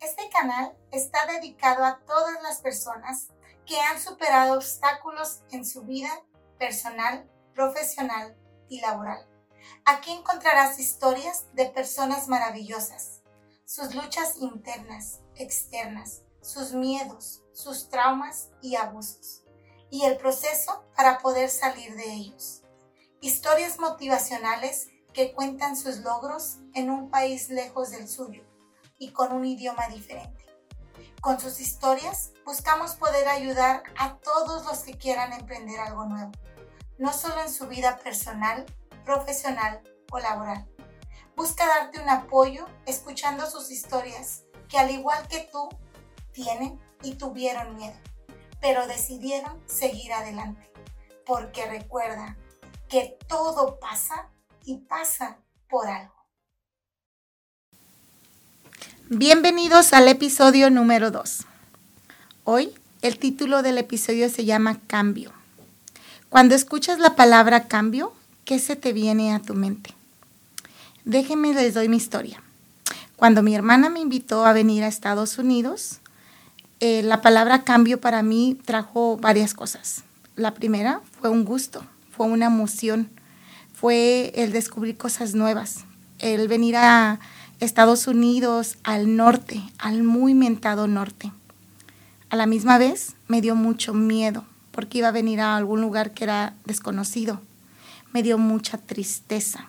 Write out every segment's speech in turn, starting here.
Este canal está dedicado a todas las personas que han superado obstáculos en su vida personal, profesional y laboral. Aquí encontrarás historias de personas maravillosas, sus luchas internas, externas, sus miedos, sus traumas y abusos, y el proceso para poder salir de ellos. Historias motivacionales que cuentan sus logros en un país lejos del suyo y con un idioma diferente. Con sus historias buscamos poder ayudar a todos los que quieran emprender algo nuevo, no solo en su vida personal, profesional o laboral. Busca darte un apoyo escuchando sus historias que al igual que tú tienen y tuvieron miedo, pero decidieron seguir adelante. Porque recuerda que todo pasa y pasa por algo. Bienvenidos al episodio número 2. Hoy el título del episodio se llama Cambio. Cuando escuchas la palabra cambio, ¿qué se te viene a tu mente? Déjenme les doy mi historia. Cuando mi hermana me invitó a venir a Estados Unidos, eh, la palabra cambio para mí trajo varias cosas. La primera fue un gusto, fue una emoción, fue el descubrir cosas nuevas, el venir a Estados Unidos, al norte, al muy mentado norte. A la misma vez me dio mucho miedo porque iba a venir a algún lugar que era desconocido. Me dio mucha tristeza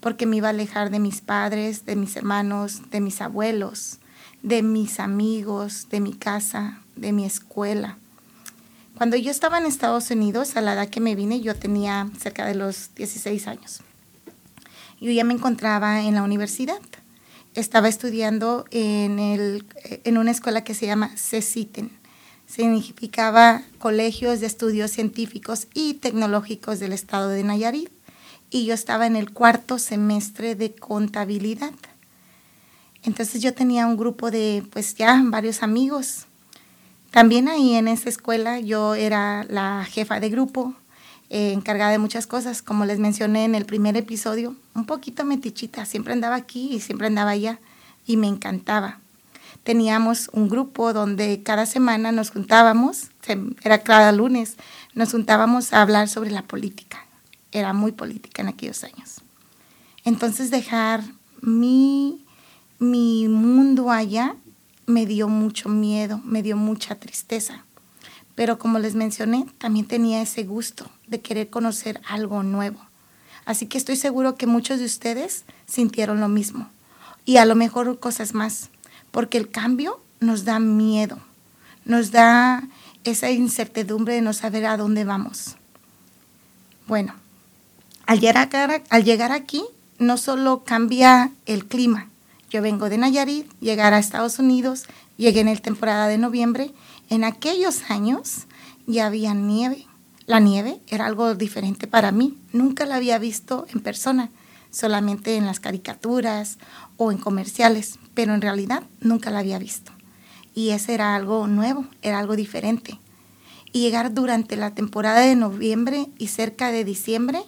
porque me iba a alejar de mis padres, de mis hermanos, de mis abuelos, de mis amigos, de mi casa, de mi escuela. Cuando yo estaba en Estados Unidos, a la edad que me vine, yo tenía cerca de los 16 años. Yo ya me encontraba en la universidad estaba estudiando en, el, en una escuela que se llama CECITEN. Significaba Colegios de Estudios Científicos y Tecnológicos del Estado de Nayarit. Y yo estaba en el cuarto semestre de contabilidad. Entonces yo tenía un grupo de, pues ya, varios amigos. También ahí en esa escuela yo era la jefa de grupo, eh, encargada de muchas cosas, como les mencioné en el primer episodio, un poquito metichita, siempre andaba aquí y siempre andaba allá y me encantaba. Teníamos un grupo donde cada semana nos juntábamos, era cada lunes, nos juntábamos a hablar sobre la política. Era muy política en aquellos años. Entonces dejar mi, mi mundo allá me dio mucho miedo, me dio mucha tristeza. Pero como les mencioné, también tenía ese gusto de querer conocer algo nuevo. Así que estoy seguro que muchos de ustedes sintieron lo mismo. Y a lo mejor cosas más. Porque el cambio nos da miedo. Nos da esa incertidumbre de no saber a dónde vamos. Bueno, al llegar, al llegar aquí, no solo cambia el clima. Yo vengo de Nayarit, llegar a Estados Unidos, llegué en el temporada de noviembre en aquellos años ya había nieve. La nieve era algo diferente para mí. Nunca la había visto en persona, solamente en las caricaturas o en comerciales, pero en realidad nunca la había visto. Y ese era algo nuevo, era algo diferente. Y llegar durante la temporada de noviembre y cerca de diciembre,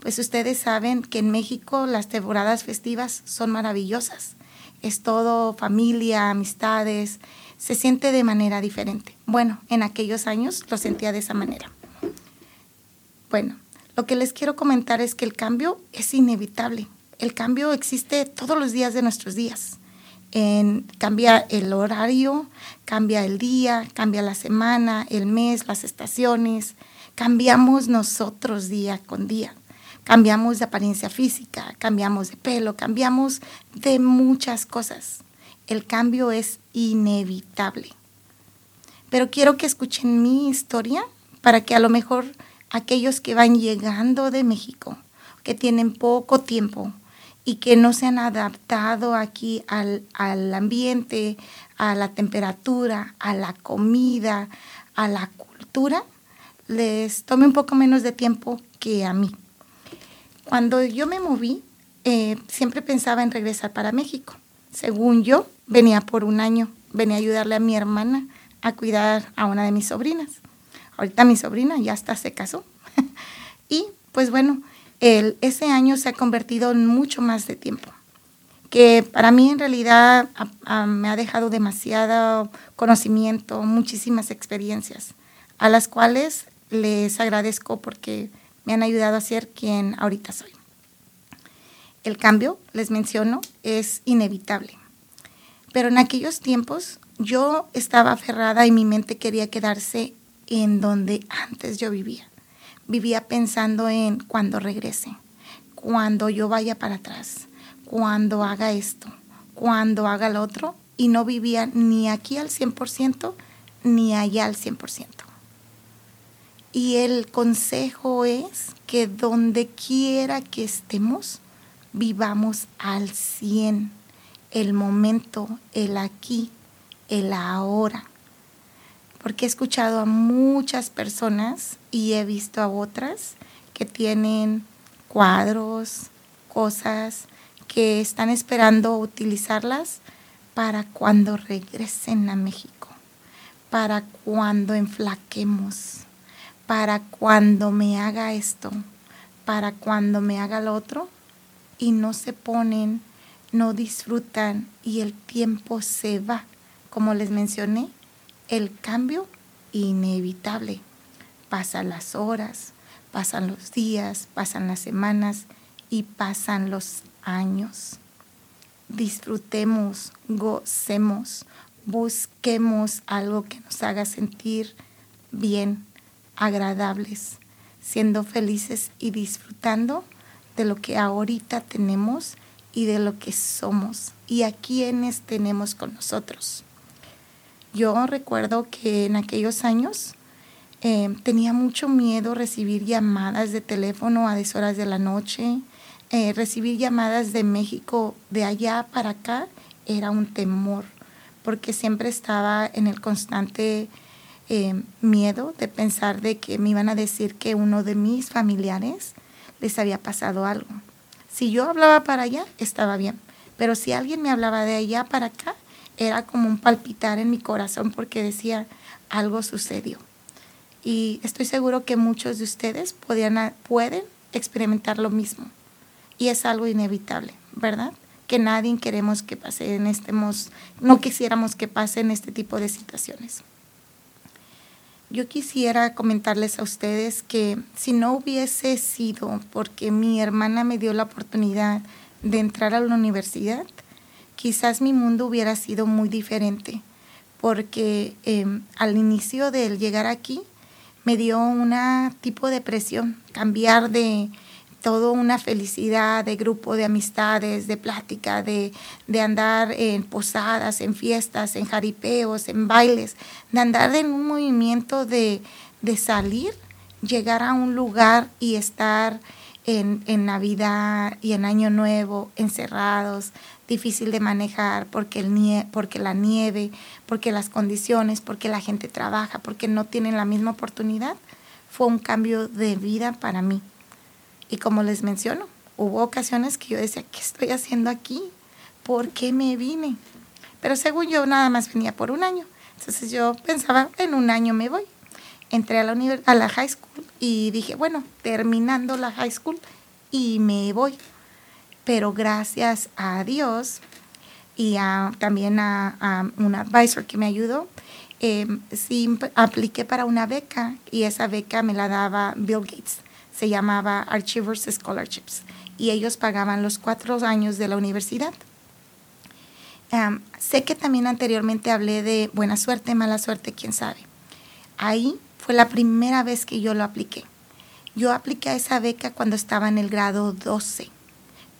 pues ustedes saben que en México las temporadas festivas son maravillosas. Es todo familia, amistades, se siente de manera diferente. Bueno, en aquellos años lo sentía de esa manera. Bueno, lo que les quiero comentar es que el cambio es inevitable. El cambio existe todos los días de nuestros días. cambia el horario, cambia el día, cambia la semana, el mes, las estaciones. Cambiamos nosotros día con día. Cambiamos de apariencia física, cambiamos de pelo, cambiamos de muchas cosas el cambio es inevitable. Pero quiero que escuchen mi historia para que a lo mejor aquellos que van llegando de México, que tienen poco tiempo y que no se han adaptado aquí al, ambiente, a la temperatura, a la comida, a la cultura, les tome un poco menos de tiempo que a mí. Cuando yo me moví, eh, siempre pensaba en regresar para México. Según yo, venía por un año, venía a ayudarle a mi hermana a cuidar a una de mis sobrinas. Ahorita mi sobrina ya hasta se casó. y pues bueno, ese año se ha convertido en mucho más de tiempo. que para mí en realidad me ha dejado demasiado conocimiento, muchísimas experiencias, a las cuales les agradezco porque me han ayudado a ser quien ahorita soy. El cambio, les menciono, es inevitable. Pero en aquellos tiempos yo estaba aferrada y mi mente quería quedarse en donde antes yo vivía. Vivía pensando en cuando regrese, cuando yo vaya para atrás, cuando haga esto, cuando haga lo otro, y no vivía ni aquí al 100% ni allá al 100%. Y el consejo es que donde quiera que estemos, vivamos al 100 el momento, el aquí, el ahora. Porque he escuchado a muchas personas y he visto a otras que tienen cuadros, cosas que están esperando utilizarlas para cuando regresen a México, para cuando enflaquemos, para cuando me haga esto, para cuando me haga lo otro, y no se ponen, no disfrutan y el tiempo se va. Como les mencioné, el cambio inevitable. Pasan las horas, pasan los días, pasan las semanas y pasan los años. Disfrutemos, gocemos, busquemos algo que nos haga sentir bien, agradables, siendo felices y disfrutando de lo que ahorita tenemos y de lo que somos y a quienes tenemos con nosotros. Yo recuerdo que en aquellos años eh, tenía mucho miedo recibir llamadas de teléfono a deshoras de la noche, eh, recibir llamadas de México de allá para acá era un temor, porque siempre estaba en el constante eh, miedo de pensar de que me iban a decir que uno de mis familiares les había pasado algo. Si yo hablaba para allá, estaba bien, pero si alguien me hablaba de allá para acá, era como un palpitar en mi corazón porque decía, algo sucedió. Y estoy seguro que muchos de ustedes podían, pueden experimentar lo mismo. Y es algo inevitable, ¿verdad? Que nadie queremos que pase en este, no quisiéramos que pase en este tipo de situaciones. Yo quisiera comentarles a ustedes que si no hubiese sido porque mi hermana me dio la oportunidad de entrar a la universidad, quizás mi mundo hubiera sido muy diferente, porque em, al inicio del llegar aquí me dio una tipo de presión, cambiar de, todo una felicidad de grupo de amistades, de plática, de, andar en posadas, en fiestas, en jaripeos, en bailes, de andar en un movimiento de, salir, llegar a un lugar y estar en, Navidad y en Año Nuevo encerrados, difícil de manejar porque, el porque la nieve, porque las condiciones, porque la gente trabaja, porque no tienen la misma oportunidad, fue un cambio de vida para mí. Y como les menciono, hubo ocasiones que yo decía, ¿qué estoy haciendo aquí? ¿Por qué me vine? Pero según yo nada más venía por un año. Entonces yo pensaba, en un año me voy. Entré a la, a la high school y dije, bueno, terminando la high school y me voy. Pero gracias a Dios y también a, un advisor que me ayudó, eh, sí apliqué para una beca y esa beca me la daba Bill Gates se llamaba Archivers Scholarships y ellos pagaban los cuatro años de la universidad. sé que también anteriormente hablé de buena suerte, mala suerte, quién sabe. Ahí fue la primera vez que yo lo apliqué. Yo apliqué a esa beca cuando estaba en el grado 12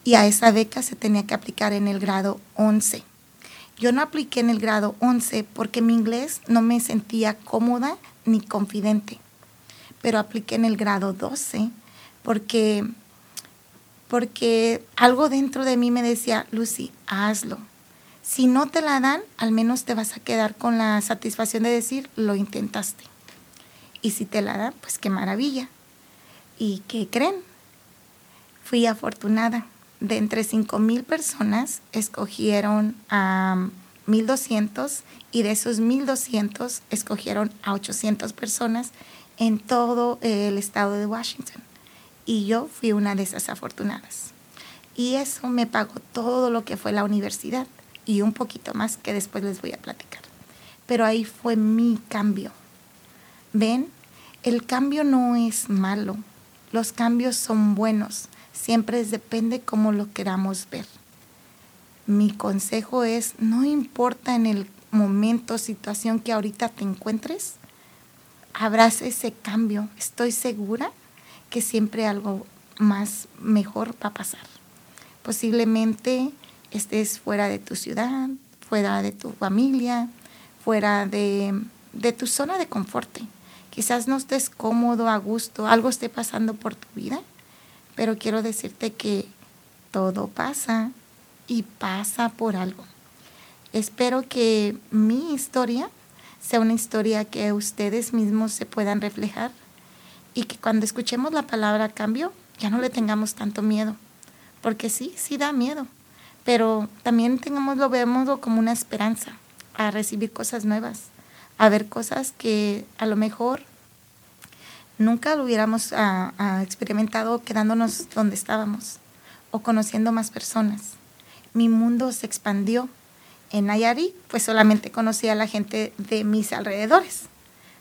y a esa beca se tenía que aplicar en el grado 11. Yo no apliqué en el grado 11 porque mi inglés no me sentía cómoda ni confidente pero apliqué en el grado 12 porque, porque algo dentro de mí me decía, Lucy, hazlo. Si no te la dan, al menos te vas a quedar con la satisfacción de decir, lo intentaste. Y si te la dan, pues qué maravilla. ¿Y qué creen? Fui afortunada. De entre 5 mil personas, escogieron a 1.200 y de esos 1.200 escogieron a 800 personas en todo el estado de Washington. Y yo fui una de esas afortunadas. Y eso me pagó todo lo que fue la universidad y un poquito más que después les voy a platicar. Pero ahí fue mi cambio. ¿Ven? El cambio no es malo. Los cambios son buenos. Siempre depende cómo lo queramos ver. Mi consejo es, no importa en el momento, situación que ahorita te encuentres, abraza ese cambio. Estoy segura que siempre algo más mejor va a pasar. Posiblemente estés fuera de tu ciudad, fuera de tu familia, fuera de, de tu zona de confort. Quizás no estés cómodo, a gusto, algo esté pasando por tu vida, pero quiero decirte que todo pasa y pasa por algo. Espero que mi historia sea una historia que ustedes mismos se puedan reflejar y que cuando escuchemos la palabra cambio ya no le tengamos tanto miedo, porque sí, sí da miedo, pero también tengámoslo, veámoslo como una esperanza a recibir cosas nuevas, a ver cosas que a lo mejor nunca lo hubiéramos ah, ah, experimentado quedándonos donde estábamos o conociendo más personas. Mi mundo se expandió en Nayarit, pues solamente conocía a la gente de mis alrededores.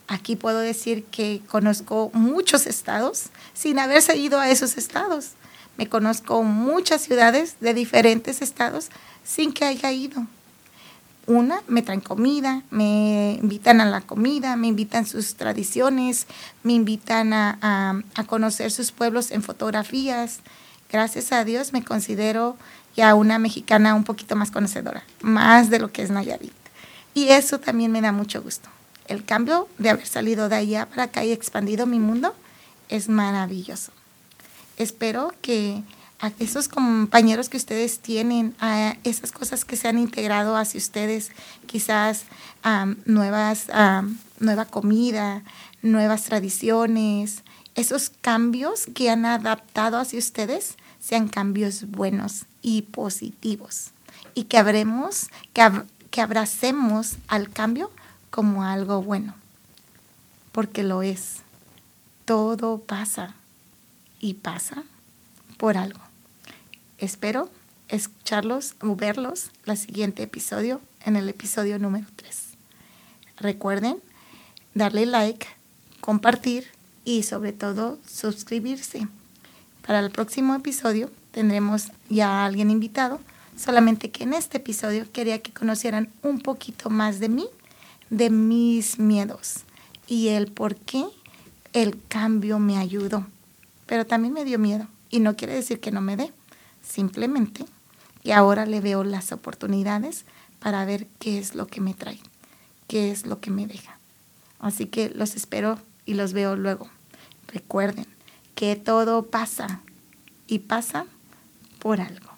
Aquí puedo decir que conozco muchos estados sin haberse ido a esos estados. Me conozco muchas ciudades de diferentes estados sin que haya ido. Una, me traen comida, me invitan a la comida, me invitan sus tradiciones, me invitan a, a conocer sus pueblos en fotografías. Gracias a Dios me considero y a una mexicana un poquito más conocedora, más de lo que es Nayarit. Y eso también me da mucho gusto. El cambio de haber salido de allá para acá y expandido mi mundo es maravilloso. Espero que a esos compañeros que ustedes tienen, a esas cosas que se han integrado hacia ustedes, quizás nuevas, nueva comida, nuevas tradiciones, esos cambios que han adaptado hacia ustedes, sean cambios buenos y positivos y que, habremos, que, que abracemos al cambio como algo bueno, porque lo es. Todo pasa y pasa por algo. Espero escucharlos o verlos el siguiente episodio, en el episodio número 3. Recuerden darle like, compartir y sobre todo suscribirse. Para el próximo episodio tendremos ya a alguien invitado, solamente que en este episodio quería que conocieran un poquito más de mí, de mis miedos y el por qué el cambio me ayudó. Pero también me dio miedo y no quiere decir que no me dé, simplemente y ahora le veo las oportunidades para ver qué es lo que me trae, qué es lo que me deja. Así que los espero y los veo luego. Recuerden, que todo pasa y pasa por algo.